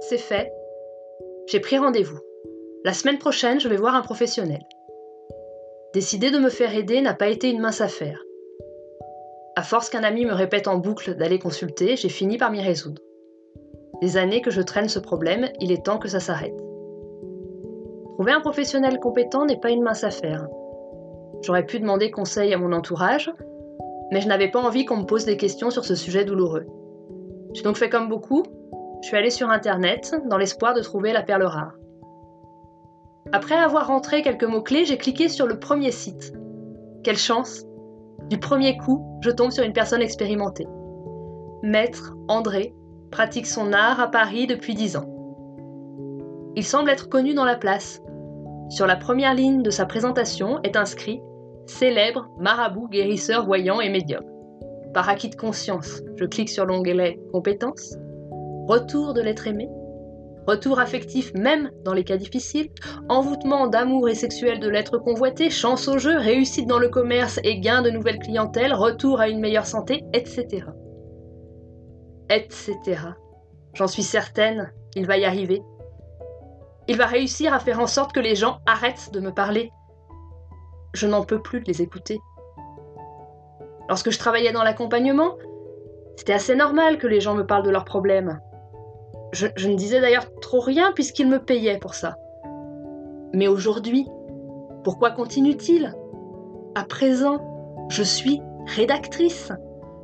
c'est fait. J'ai pris rendez-vous. La semaine prochaine, je vais voir un professionnel. Décider de me faire aider n'a pas été une mince affaire. À force qu'un ami me répète en boucle d'aller consulter, j'ai fini par m'y résoudre. Des années que je traîne ce problème, il est temps que ça s'arrête. Trouver un professionnel compétent n'est pas une mince affaire. J'aurais pu demander conseil à mon entourage, mais je n'avais pas envie qu'on me pose des questions sur ce sujet douloureux. J'ai donc fait comme beaucoup, je suis allée sur Internet dans l'espoir de trouver la perle rare. Après avoir rentré quelques mots-clés, j'ai cliqué sur le premier site. Quelle chance Du premier coup, je tombe sur une personne expérimentée. Maître André pratique son art à Paris depuis 10 ans. Il semble être connu dans la place. Sur la première ligne de sa présentation est inscrit Célèbre marabout guérisseur voyant et médium. Par acquis de conscience, je clique sur l'onglet Compétences. Retour de l'être aimé. Retour affectif même dans les cas difficiles. Envoûtement d'amour et sexuel de l'être convoité. Chance au jeu. Réussite dans le commerce et gain de nouvelles clientèles. Retour à une meilleure santé, etc. Etc. J'en suis certaine, il va y arriver. Il va réussir à faire en sorte que les gens arrêtent de me parler je n'en peux plus les écouter. Lorsque je travaillais dans l'accompagnement, c'était assez normal que les gens me parlent de leurs problèmes. Je, ne disais d'ailleurs trop rien puisqu'ils me payaient pour ça. Mais aujourd'hui, pourquoi continue-t-il? À présent, je suis rédactrice.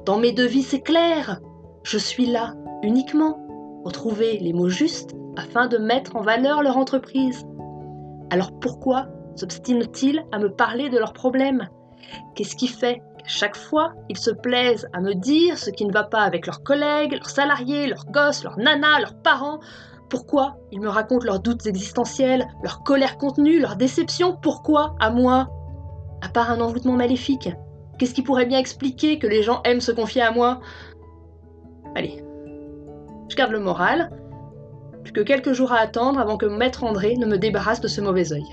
Dans mes devis, c'est clair. Je suis là uniquement pour trouver les mots justes afin de mettre en valeur leur entreprise. Alors pourquoi s'obstinent-ils à me parler de leurs problèmes? Qu'est-ce qui fait qu'à chaque fois, ils se plaisent à me dire ce qui ne va pas avec leurs collègues, leurs salariés, leurs gosses, leurs nanas, leurs parents? Pourquoi ils me racontent leurs doutes existentiels, leur colère contenue, leurs déceptions Pourquoi à moi? À part un envoûtement maléfique. Qu'est-ce qui pourrait bien expliquer que les gens aiment se confier à moi? Allez, je garde le moral. Plus que quelques jours à attendre avant que Maître André ne me débarrasse de ce mauvais œil.